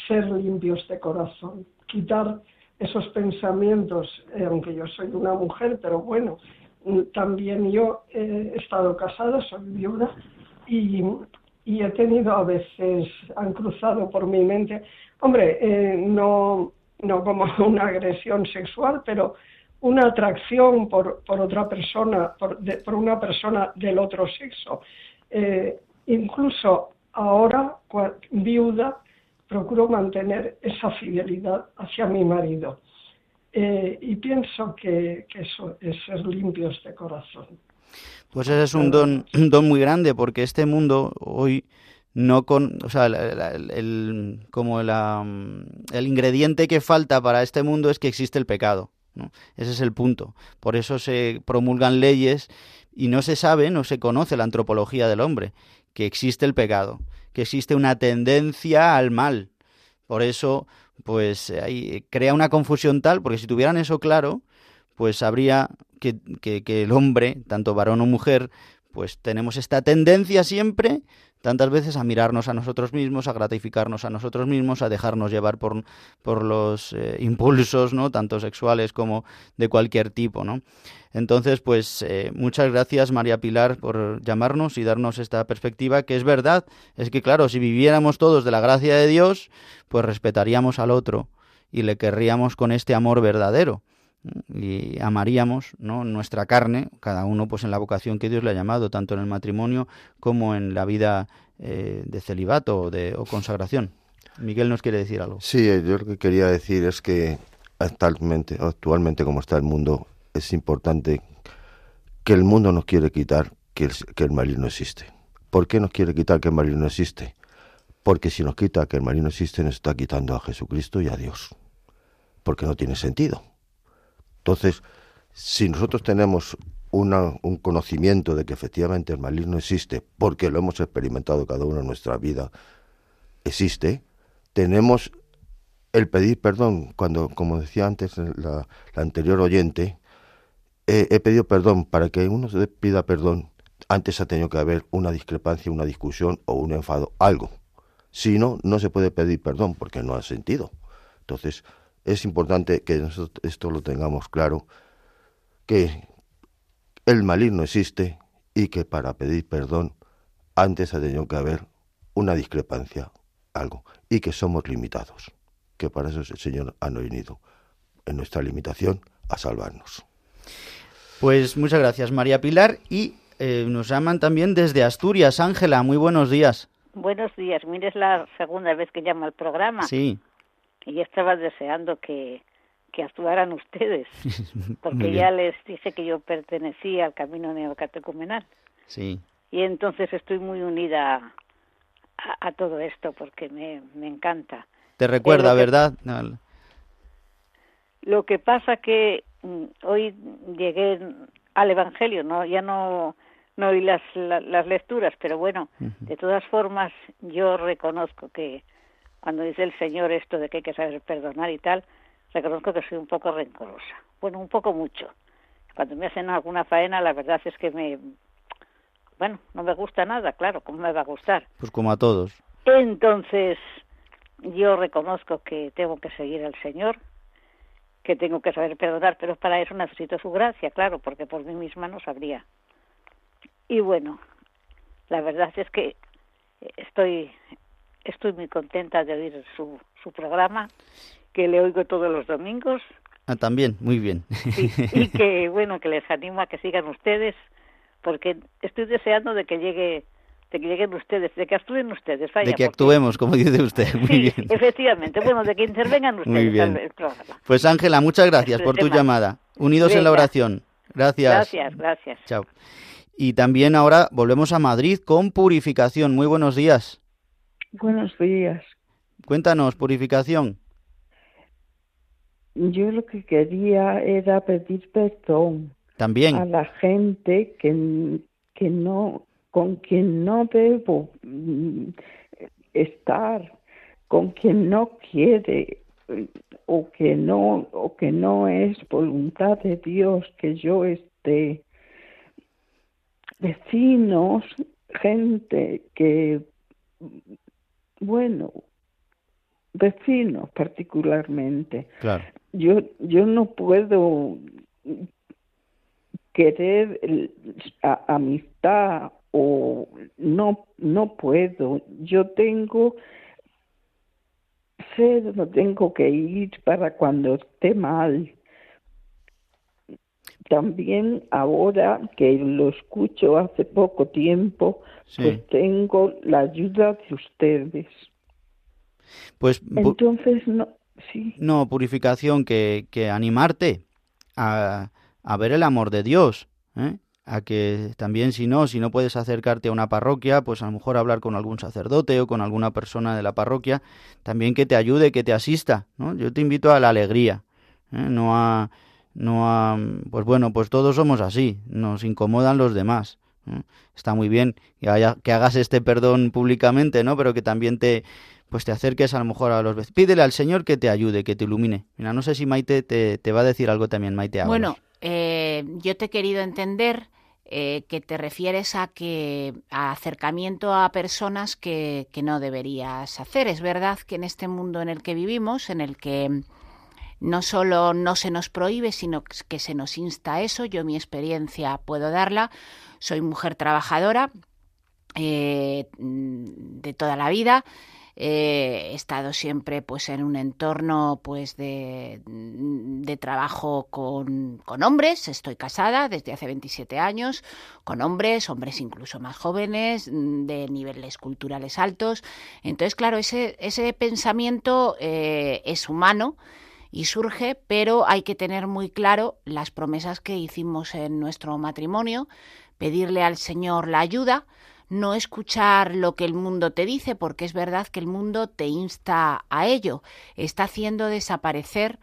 ser limpios de corazón, quitar esos pensamientos, eh, aunque yo soy una mujer, pero bueno, mm, también yo he estado casada, soy viuda y, he tenido a veces, han cruzado por mi mente, hombre, eh, no, no como una agresión sexual, pero una atracción por, por otra persona, por, por, una persona del otro sexo. Eh, incluso ahora, viuda, procuro mantener esa fidelidad hacia mi marido. Eh, y pienso que, eso es ser limpios de corazón. Pues ese es un don, un don muy grande, porque este mundo hoy no con, o sea, el, como la, el ingrediente que falta para este mundo es que existe el pecado. ¿no? Ese es el punto. Por eso se promulgan leyes y no se sabe, no se conoce la antropología del hombre, que existe el pecado que existe una tendencia al mal. Por eso, pues ahí crea una confusión tal, porque si tuvieran eso claro, pues habría que, que, que el hombre, tanto varón o mujer, pues tenemos esta tendencia siempre tantas veces a mirarnos a nosotros mismos, a gratificarnos a nosotros mismos, a dejarnos llevar por, por los eh, impulsos, ¿no? Tanto sexuales como de cualquier tipo, ¿no? Entonces, pues eh, muchas gracias María Pilar por llamarnos y darnos esta perspectiva, que es verdad, es que claro, si viviéramos todos de la gracia de Dios, pues respetaríamos al otro y le querríamos con este amor verdadero y amaríamos ¿no? nuestra carne, cada uno pues en la vocación que Dios le ha llamado, tanto en el matrimonio como en la vida eh, de celibato o de o consagración. Miguel nos quiere decir algo. Sí, eh, yo lo que quería decir es que actualmente, actualmente como está el mundo, es importante que el mundo nos quiere quitar que el, que el no existe. ¿Por qué nos quiere quitar que el maligno existe? Porque si nos quita que el maligno existe, nos está quitando a Jesucristo y a Dios. Porque no tiene sentido. Entonces, si nosotros tenemos un conocimiento de que efectivamente el maligno existe, porque lo hemos experimentado cada uno en nuestra vida, existe, tenemos el pedir perdón. Cuando, como decía antes la, anterior oyente, he pedido perdón. Para que uno se pida perdón, antes ha tenido que haber una discrepancia, una discusión o un enfado, algo. Si no, no se puede pedir perdón porque no ha sentido. Entonces, es importante que nosotros esto lo tengamos claro, que el maligno existe y que para pedir perdón antes ha tenido que haber una discrepancia, algo, y que somos limitados, que para eso el Señor ha venido en nuestra limitación a salvarnos. Pues muchas gracias María Pilar y eh, nos llaman también desde Asturias. Ángela, muy buenos días. Buenos días, mire, es la segunda vez que llama al programa. Sí y estaba deseando que, que actuaran ustedes, porque ya les dije que yo pertenecía al camino neocatecumenal. Sí. Y entonces estoy muy unida a, todo esto porque me, me encanta. Te recuerda, ¿verdad? Lo que pasa que mm, hoy llegué al Evangelio, no ya no no oí las, las lecturas, pero bueno, de todas formas yo reconozco que cuando dice el Señor esto de que hay que saber perdonar y tal, reconozco que soy un poco rencorosa. Bueno, un poco mucho. Cuando me hacen alguna faena, la verdad es que me bueno, no me gusta nada, claro, ¿cómo me va a gustar? Pues como a todos. Entonces, yo reconozco que tengo que seguir al Señor, que tengo que saber perdonar, pero para eso necesito su gracia, claro, porque por mí misma no sabría. Y bueno, la verdad es que estoy estoy muy contenta de oír su, su programa, que le oigo todos los domingos. Ah, también, muy bien. y que bueno, que les animo a que sigan ustedes, porque estoy deseando de que llegue de que lleguen ustedes, de que actúen ustedes. de que actuemos, como dice usted. Muy bien. Efectivamente, bueno, de que intervengan ustedes Muy bien. el programa. Pues Ángela, muchas gracias por tu llamada. Unidos en la oración. Gracias. Gracias, gracias. Chao. Y también ahora volvemos a Madrid con purificación. Muy buenos días. Buenos días. Cuéntanos, purificación. Yo lo que quería era pedir perdón. También. A la gente que, que no con quien no debo mm, estar, con quien no quiere o que no o que no es voluntad de Dios que yo esté vecinos, gente que bueno, vecinos particularmente. Claro. Yo yo no puedo querer amistad o no no puedo yo tengo sé no tengo que ir para cuando esté mal también ahora que lo escucho hace poco tiempo pues tengo la ayuda de ustedes pues entonces no sí no purificación que, que animarte a, a ver el amor de Dios ¿eh? a que también si no, si no puedes acercarte a una parroquia, pues a lo mejor hablar con algún sacerdote o con alguna persona de la parroquia, también que te ayude, que te asista, ¿no? Yo te invito a la alegría, ¿eh? no a no pues bueno, pues todos somos así, nos incomodan los demás. Está muy bien que, haya, que hagas este perdón públicamente, ¿no? Pero que también te pues te acerques a lo mejor a los vecinos. Pídele al Señor que te ayude, que te ilumine. Mira, no sé si Maite te, te va a decir algo también, Maite. Bueno, eh, yo te he querido entender eh, que te refieres a que a acercamiento a personas que, que no deberías hacer. Es verdad que en este mundo en el que vivimos, en el que no solo no se nos prohíbe, sino que se nos insta a eso. Yo mi experiencia puedo darla. Soy mujer trabajadora eh, de toda la vida. Eh, he estado siempre pues en un entorno pues de, trabajo con, con, hombres, estoy casada desde hace 27 años, con hombres, hombres incluso más jóvenes, de niveles culturales altos. Entonces, claro, ese, ese pensamiento eh, es humano y surge, pero hay que tener muy claro las promesas que hicimos en nuestro matrimonio, pedirle al Señor la ayuda, no escuchar lo que el mundo te dice, porque es verdad que el mundo te insta a ello, está haciendo desaparecer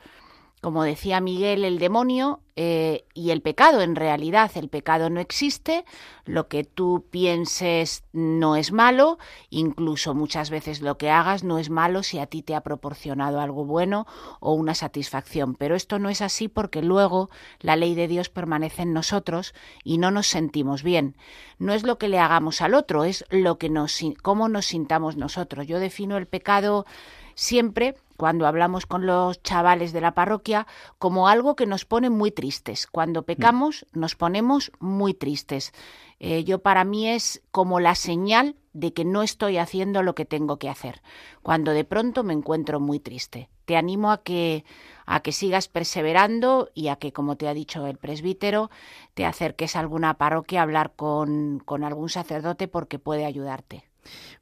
como decía Miguel, el demonio eh, y el pecado. En realidad el pecado no existe, lo que tú pienses no es malo, incluso muchas veces lo que hagas no es malo si a ti te ha proporcionado algo bueno o una satisfacción. Pero esto no es así porque luego la ley de Dios permanece en nosotros y no nos sentimos bien. No es lo que le hagamos al otro, es lo que nos, cómo nos sintamos nosotros. Yo defino el pecado siempre cuando hablamos con los chavales de la parroquia como algo que nos pone muy tristes. Cuando mm. pecamos nos ponemos muy tristes. Eh, yo para mí es como la señal de que no estoy haciendo lo que tengo que hacer. Cuando de pronto me encuentro muy triste. Te animo a que a que sigas perseverando y a que, como te ha dicho el presbítero, te acerques a alguna parroquia a hablar con, con algún sacerdote porque puede ayudarte.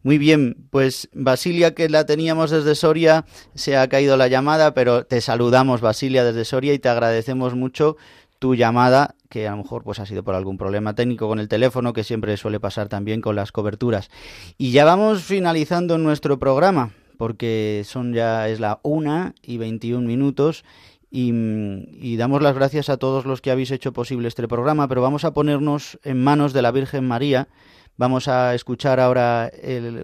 Muy bien, pues Basilia, que la teníamos desde Soria, se ha caído la llamada, pero te saludamos, Basilia, desde Soria y te agradecemos mucho tu llamada, que a lo mejor pues ha sido por algún problema técnico con el teléfono, que siempre suele pasar también con las coberturas. Y ya vamos finalizando nuestro programa, porque son ya es la una y 21 minutos y, y, damos las gracias a todos los que habéis hecho posible este programa, pero vamos a ponernos en manos de la Virgen María Vamos a escuchar ahora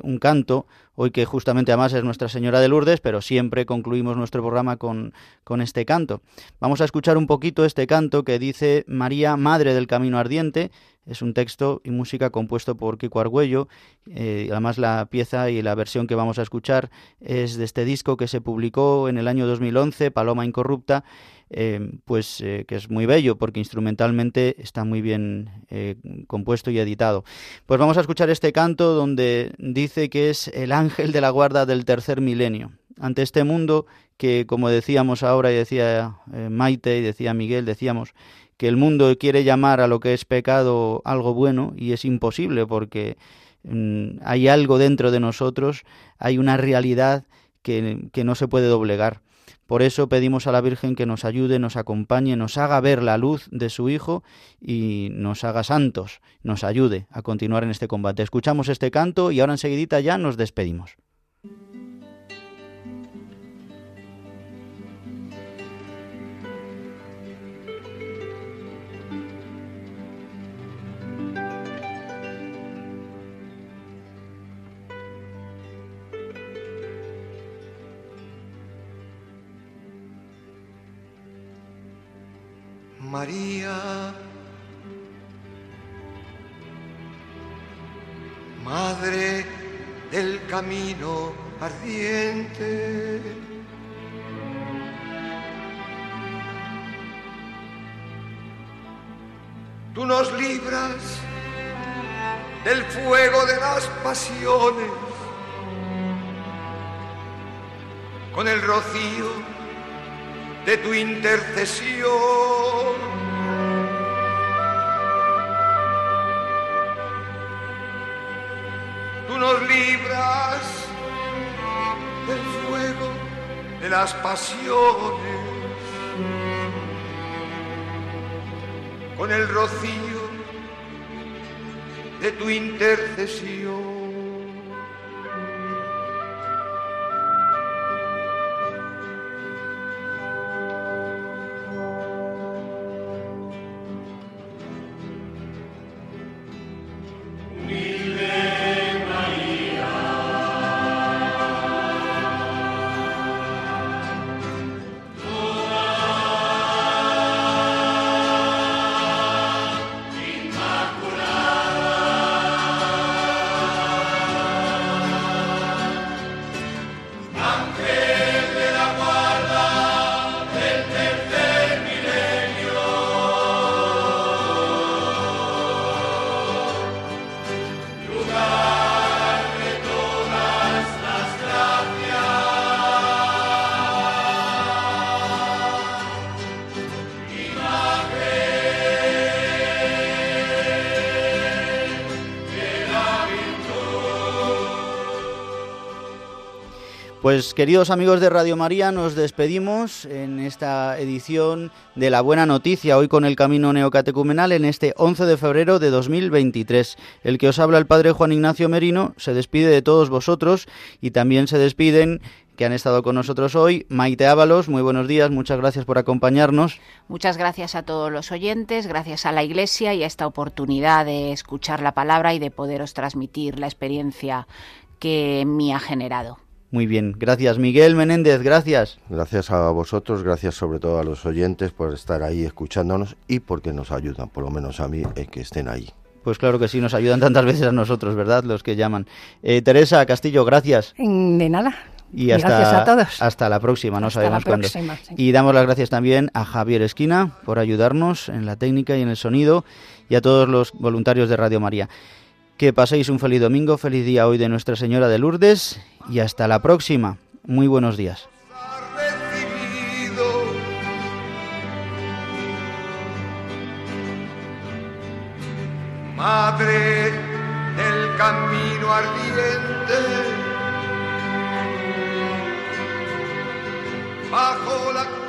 un canto, hoy que justamente además es Nuestra Señora de Lourdes, pero siempre concluimos nuestro programa con, con este canto. Vamos a escuchar un poquito este canto que dice María, Madre del Camino Ardiente, Es un texto y música compuesto por Kiko Argüello. Eh, además, la pieza y la versión que vamos a escuchar es de este disco que se publicó en el año 2011, Paloma Incorrupta, eh, pues eh, que es muy bello porque instrumentalmente está muy bien compuesto y editado. Pues vamos a escuchar este canto donde dice que es el ángel de la guarda del tercer milenio. Ante este mundo que, como decíamos ahora y decía Maite y decía Miguel, decíamos que el mundo quiere llamar a lo que es pecado algo bueno y es imposible porque mm, hay algo dentro de nosotros, hay una realidad que, que no se puede doblegar. Por eso pedimos a la Virgen que nos ayude, nos acompañe, nos haga ver la luz de su Hijo y nos haga santos, nos ayude a continuar en este combate. Escuchamos este canto y ahora enseguidita ya nos despedimos. María, Madre del camino ardiente. Tú nos libras del fuego de las pasiones con el rocío de tu intercesión. Tú nos libras del fuego de las pasiones con el rocío de tu intercesión. Pues queridos amigos de Radio María, nos despedimos en esta edición de La Buena Noticia, hoy con el Camino Neocatecumenal en este 11 de febrero de 2023. El que os habla el Padre Juan Ignacio Merino se despide de todos vosotros y también se despiden que han estado con nosotros hoy. Maite Ábalos, muy buenos días, muchas gracias por acompañarnos. Muchas gracias a todos los oyentes, gracias a la Iglesia y a esta oportunidad de escuchar la palabra y de poderos transmitir la experiencia que me ha generado. Muy bien, gracias Miguel Menéndez, gracias. Gracias a vosotros, gracias sobre todo a los oyentes por estar ahí escuchándonos y porque nos ayudan, por lo menos a mí, que estén ahí. Pues claro que sí, nos ayudan tantas veces a nosotros, ¿verdad? Los que llaman. Eh, Teresa Castillo, gracias. De nada. Y hasta, gracias a todos. Hasta la próxima, no sabemos cuándo. Y damos las gracias también a Javier Esquina por ayudarnos en la técnica y en el sonido y a todos los voluntarios de Radio María. Que paséis un feliz domingo, feliz día hoy de Nuestra Señora de Lourdes y hasta la próxima. Muy buenos días. Madre camino ardiente, bajo la